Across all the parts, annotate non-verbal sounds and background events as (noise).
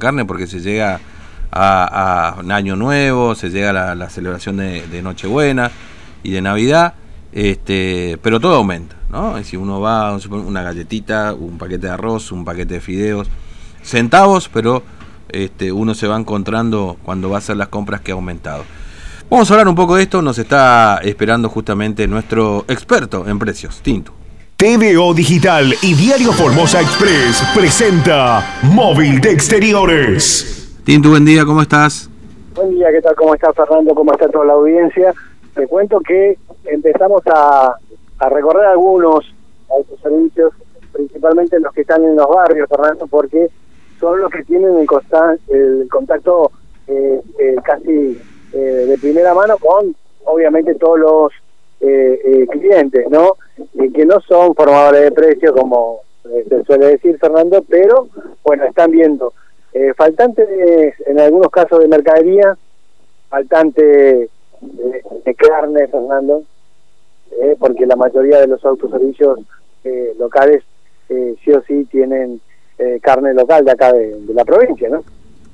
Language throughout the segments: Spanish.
carne porque se llega a, a un año nuevo, se llega a la, celebración de, Nochebuena y de Navidad, este, pero todo aumenta, ¿no? Si uno va a una galletita, un paquete de arroz, un paquete de fideos, centavos, pero este, uno se va encontrando cuando va a hacer las compras que ha aumentado. Vamos a hablar un poco de esto, nos está esperando justamente nuestro experto en precios, Tinto. TVO Digital y Diario Formosa Express presenta Móvil de Exteriores. Tinto, buen día, ¿cómo estás? Buen día, ¿qué tal? ¿Cómo está Fernando? ¿Cómo está toda la audiencia? Te cuento que empezamos a, a recorrer algunos autoservicios, principalmente los que están en los barrios, Fernando, porque son los que tienen el, el contacto eh, eh, casi eh, de primera mano con, obviamente, todos los clientes, ¿no? Eh, que no son formadores de precios, como se suele decir Fernando, pero bueno, están viendo faltantes en algunos casos de mercadería, faltante de, carne, Fernando, porque la mayoría de los autoservicios locales sí o sí tienen carne local de acá de, de la provincia, ¿no?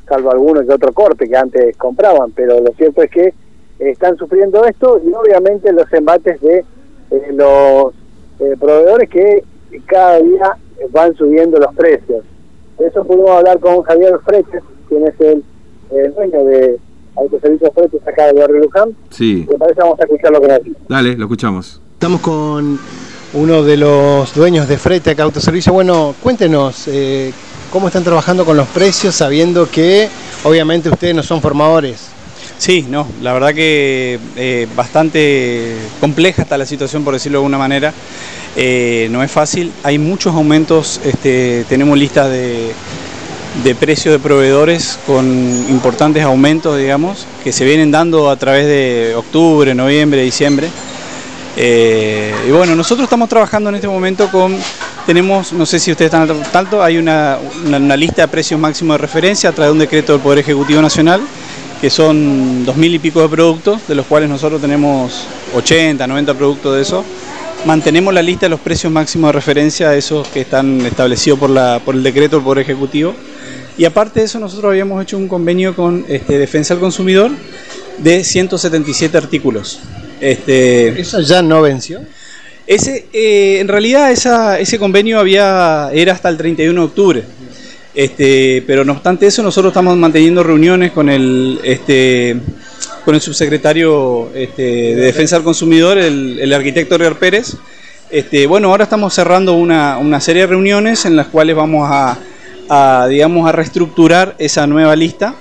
Salvo algunos de otro corte que antes compraban, pero lo cierto es que están sufriendo esto y obviamente los embates de eh, los eh, proveedores que cada día van subiendo los precios. De eso pudimos hablar con Javier Freches, quien es el, dueño de Autoservicios Freches acá de Barrio Luján. Sí. Me parece vamos a escucharlo con él. Dale, lo escuchamos. Estamos con uno de los dueños de Frete acá Autoservicio. Bueno, cuéntenos, eh, ¿cómo están trabajando con los precios sabiendo que obviamente ustedes no son formadores? Sí, no, la verdad que eh, bastante compleja está la situación, por decirlo de alguna manera. Eh, no es fácil, hay muchos aumentos, este, tenemos listas de, de precios de proveedores con importantes aumentos, digamos, que se vienen dando a través de octubre, noviembre, diciembre. Eh, y bueno, nosotros estamos trabajando en este momento con, tenemos, no sé si ustedes están al tanto, hay una, una, una lista de precios máximos de referencia a través de un decreto del Poder Ejecutivo Nacional que son dos mil y pico de productos, de los cuales nosotros tenemos 80, 90 productos de eso. Mantenemos la lista de los precios máximos de referencia, esos que están establecidos por, la, por el decreto del Poder Ejecutivo. Y aparte de eso, nosotros habíamos hecho un convenio con este, Defensa del Consumidor de 177 artículos. Este, ¿Eso ya no venció? Ese, eh, en realidad esa, ese convenio había, era hasta el 31 de octubre. Este, pero no obstante eso, nosotros estamos manteniendo reuniones con el, este, con el subsecretario este, de Defensa del Consumidor, el, arquitecto Real Pérez. Bueno, ahora estamos cerrando una, una, serie de reuniones en las cuales vamos a, digamos, a reestructurar esa nueva lista.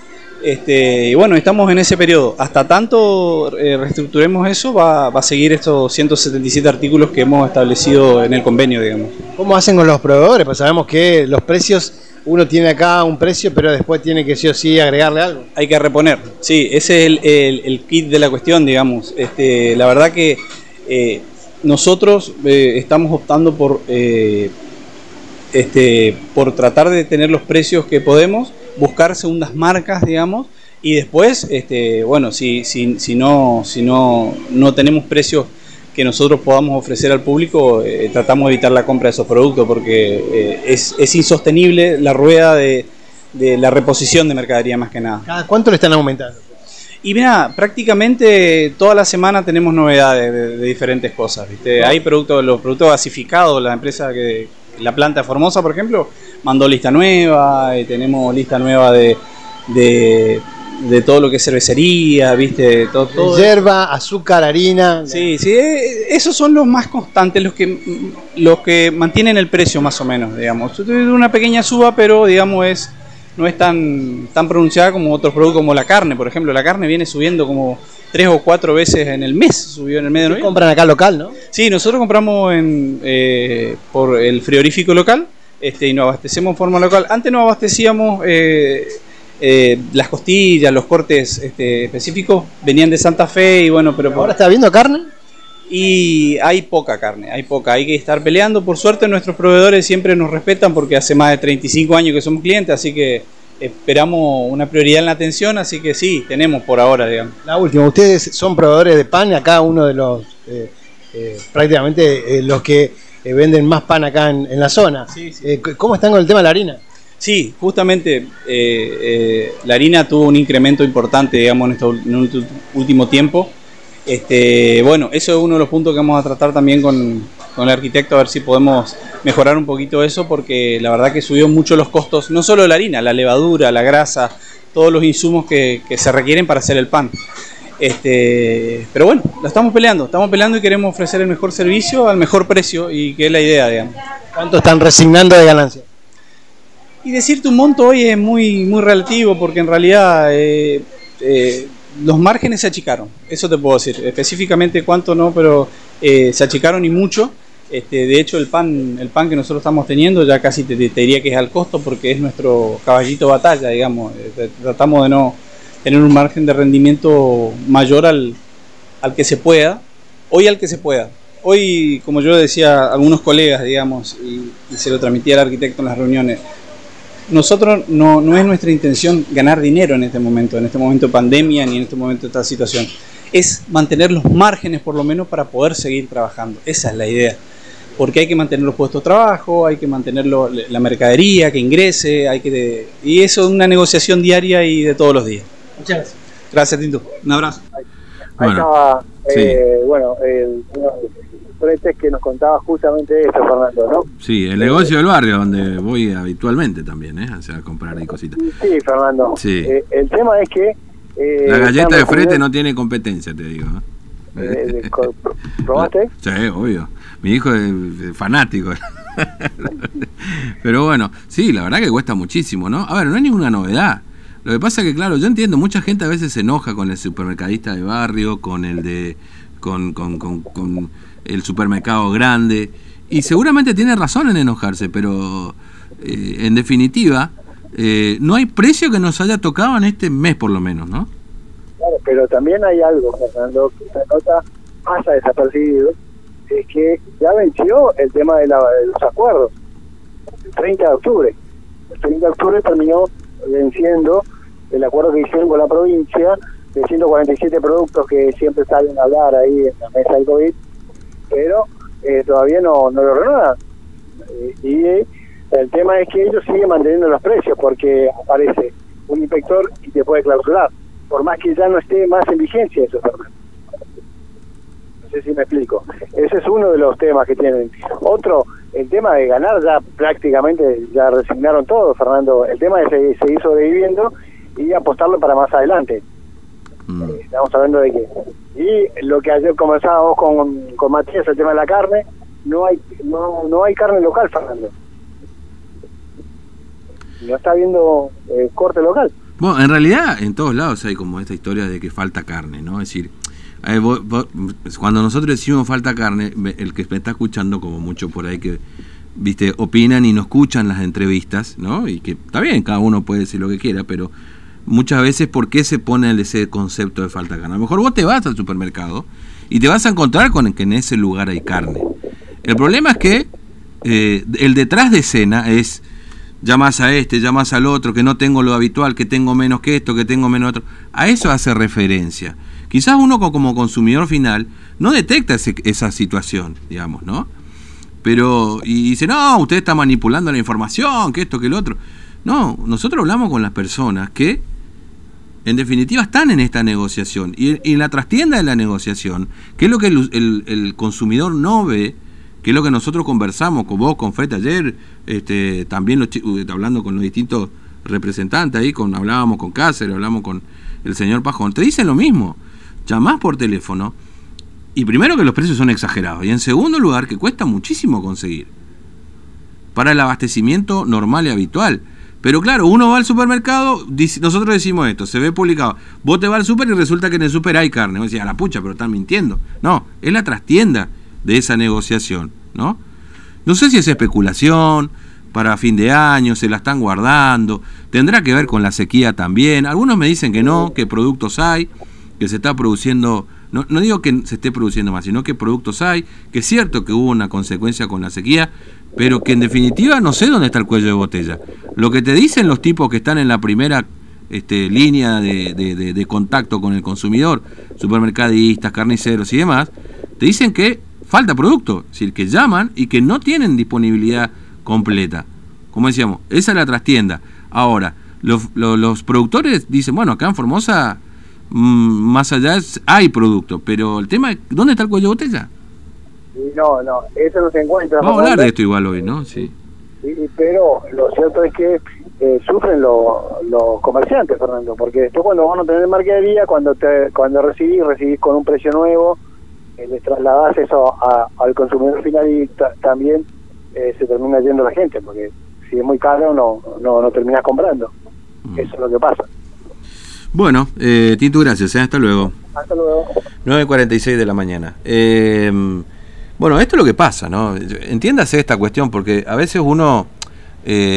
Y bueno, estamos en ese periodo. Hasta tanto eh, reestructuremos eso, va, va, a seguir estos 177 artículos que hemos establecido en el convenio, digamos. ¿Cómo hacen con los proveedores? Pues sabemos que los precios uno tiene acá un precio, pero después tiene que sí o sí agregarle algo. Hay que reponer, sí, ese es el, el, kit de la cuestión, digamos. Este, la verdad que eh, nosotros eh, estamos optando por, eh, este, por tratar de tener los precios que podemos, buscar segundas marcas, digamos, y después, este, bueno, si, si, si, no, si no, no tenemos precios que nosotros podamos ofrecer al público, eh, tratamos de evitar la compra de esos productos porque eh, es, es, insostenible la rueda de, de, la reposición de mercadería más que nada. ¿Cada cuánto le están aumentando? Y mira, prácticamente toda la semana tenemos novedades de, de diferentes cosas. ¿viste? Hay productos, los productos gasificados, la empresa que, la planta Formosa, por ejemplo, mandó lista nueva, eh, tenemos lista nueva de, de de todo lo que es cervecería, ¿viste? Todo, todo. Yerba, azúcar, harina. Sí, sí, esos son los más constantes, los que los que mantienen el precio más o menos, digamos. Una pequeña suba, pero digamos es no es tan tan pronunciada como otros productos como la carne, por ejemplo, la carne viene subiendo como tres o cuatro veces en el mes, subió en el mes de noviembre. compran acá local, no? Sí, nosotros compramos en eh, por el frigorífico local, este y nos abastecemos en forma local. Antes nos abastecíamos eh, eh, las costillas, los cortes este, específicos venían de Santa Fe y bueno, pero... ¿Ahora está viendo carne? Y hay poca carne, hay poca, hay que estar peleando. Por suerte nuestros proveedores siempre nos respetan porque hace más de 35 años que somos clientes, así que esperamos una prioridad en la atención, así que sí, tenemos por ahora, digamos. La última, ustedes son proveedores de pan, acá uno de los, eh, eh, prácticamente eh, los que venden más pan acá en, en la zona. Sí, sí. ¿Cómo están con el tema de la harina? Sí, justamente eh, eh, la harina tuvo un incremento importante, digamos, en, este último tiempo. Este, bueno, eso es uno de los puntos que vamos a tratar también con, con, el arquitecto, a ver si podemos mejorar un poquito eso, porque la verdad que subió mucho los costos, no solo la harina, la levadura, la grasa, todos los insumos que, que se requieren para hacer el pan. Este, pero bueno, lo estamos peleando, estamos peleando y queremos ofrecer el mejor servicio al mejor precio y que es la idea, digamos. ¿Cuánto están resignando de ganancia? Y decirte un monto hoy es muy, muy relativo porque en realidad eh, eh, los márgenes se achicaron, eso te puedo decir. Específicamente cuánto no, pero eh, se achicaron y mucho. Este, de hecho, el pan, el pan que nosotros estamos teniendo ya casi te, diría que es al costo porque es nuestro caballito batalla, digamos. Tratamos de no tener un margen de rendimiento mayor al, al que se pueda, hoy al que se pueda. Hoy, como yo decía a algunos colegas, digamos, y, y se lo transmitía al arquitecto en las reuniones, nosotros no, no es nuestra intención ganar dinero en este momento, en este momento de pandemia ni en este momento de esta situación. Es mantener los márgenes por lo menos para poder seguir trabajando. Esa es la idea. Porque hay que mantener los puestos de trabajo, hay que mantener la mercadería que ingrese, hay que y eso es una negociación diaria y de todos los días. Muchas gracias. Gracias, Tinto. Un abrazo. Ahí, ahí bueno, estaba, eh, sí. bueno, el Fretes que nos contaba justamente eso, Fernando, ¿no? Sí, el negocio del barrio, donde voy habitualmente también, ¿eh? O sea, a comprar ahí cositas. Sí, Fernando. Sí. Eh, el tema es que... Eh, la galleta de frete no tiene competencia, te digo. ¿eh? ¿Probaste? (laughs) Sí, obvio. Mi hijo es fanático. (laughs) Pero bueno, sí, la verdad que cuesta muchísimo, ¿no? A ver, no hay ninguna novedad. Lo que pasa es que, claro, yo entiendo, mucha gente a veces se enoja con el supermercadista de barrio, con el de. con, con, con, con el supermercado grande. Y seguramente tiene razón en enojarse, pero eh, en definitiva, eh, no hay precio que nos haya tocado en este mes, por lo menos, ¿no? Claro, pero también hay algo, Fernando, que esta nota pasa desapercibido, es que ya venció el tema de, la, de los acuerdos, el 30 de octubre. El 30 de octubre terminó venciendo el acuerdo que hicieron con la provincia de 147 productos que siempre salen a hablar ahí en la mesa del COVID, pero eh, todavía no, no lo renuevan. Eh, y el tema es que ellos siguen manteniendo los precios porque aparece un inspector y te puede clausurar, por más que ya no esté más en vigencia eso, Fernando. Sé si me explico. Ese es uno de los temas que tienen. Otro, el tema de ganar ya prácticamente ya resignaron todo, Fernando. El tema de seguir sobreviviendo y apostarlo para más adelante. Mm. Eh, estamos hablando de que. Y lo que ayer comenzábamos con, con Matías, el tema de la carne, no hay no, no hay carne local, Fernando. No está habiendo eh, corte local. Bueno, en realidad en todos lados hay como esta historia de que falta carne, ¿no? Es decir, cuando nosotros decimos falta carne, el que me está escuchando como mucho por ahí que viste opinan y no escuchan las entrevistas, ¿no? Y que está bien, cada uno puede decir lo que quiera, pero muchas veces por qué se pone ese concepto de falta carne. A lo mejor vos te vas al supermercado y te vas a encontrar con que en ese lugar hay carne. El problema es que eh, el detrás de escena es llamas a este, llamas al otro, que no tengo lo habitual, que tengo menos que esto, que tengo menos otro. A eso hace referencia. Quizás uno como consumidor final no detecta ese, esa situación, digamos, ¿no? Pero, y dice, no, usted está manipulando la información, que esto, que el otro. No, nosotros hablamos con las personas que en definitiva están en esta negociación. Y, en la trastienda de la negociación, que es lo que el, el, consumidor no ve, que es lo que nosotros conversamos con vos, con Fred ayer, este, también los, hablando con los distintos representantes ahí, con, hablábamos con Cáceres, hablamos con el señor Pajón, te dicen lo mismo. Llamás por teléfono y primero que los precios son exagerados y en segundo lugar que cuesta muchísimo conseguir para el abastecimiento normal y habitual. Pero claro, uno va al supermercado, nosotros decimos esto, se ve publicado. Vos te vas al super y resulta que en el super hay carne. Vos decís, a la pucha, pero están mintiendo. No, es la trastienda de esa negociación, ¿no? No sé si es especulación, para fin de año, se la están guardando, tendrá que ver con la sequía también. Algunos me dicen que no, que productos hay, que se está produciendo, no, no digo que se esté produciendo más, sino que productos hay, que es cierto que hubo una consecuencia con la sequía, pero que en definitiva no sé dónde está el cuello de botella. Lo que te dicen los tipos que están en la primera este, línea de, contacto con el consumidor, supermercadistas, carniceros y demás, te dicen que falta producto, es decir, que llaman y que no tienen disponibilidad completa. como decíamos, esa es la trastienda. Ahora, los, los, productores dicen, bueno, acá en Formosa, más allá es- hay producto, pero el tema es, ¿dónde está el cuello de botella? No, no, eso no se encuentra. Vamos a hablar de esto igual hoy, ¿no? Sí. Sí, pero lo cierto es que eh, sufren lo- los comerciantes, Fernando, porque después cuando van a tener mercadería, cuando te, cuando recibís, recibís con un precio nuevo, eh, les trasladás eso a- al consumidor final y ta- también eh, se termina yendo la gente, porque si es muy caro no, no, no terminás comprando. Mm. Eso es lo que pasa. Bueno, eh, Tito, gracias, ¿eh? hasta luego. Hasta luego. 9.46 de la mañana. Eh, bueno, esto es lo que pasa, ¿no? Entiéndase esta cuestión, porque a veces uno... eh,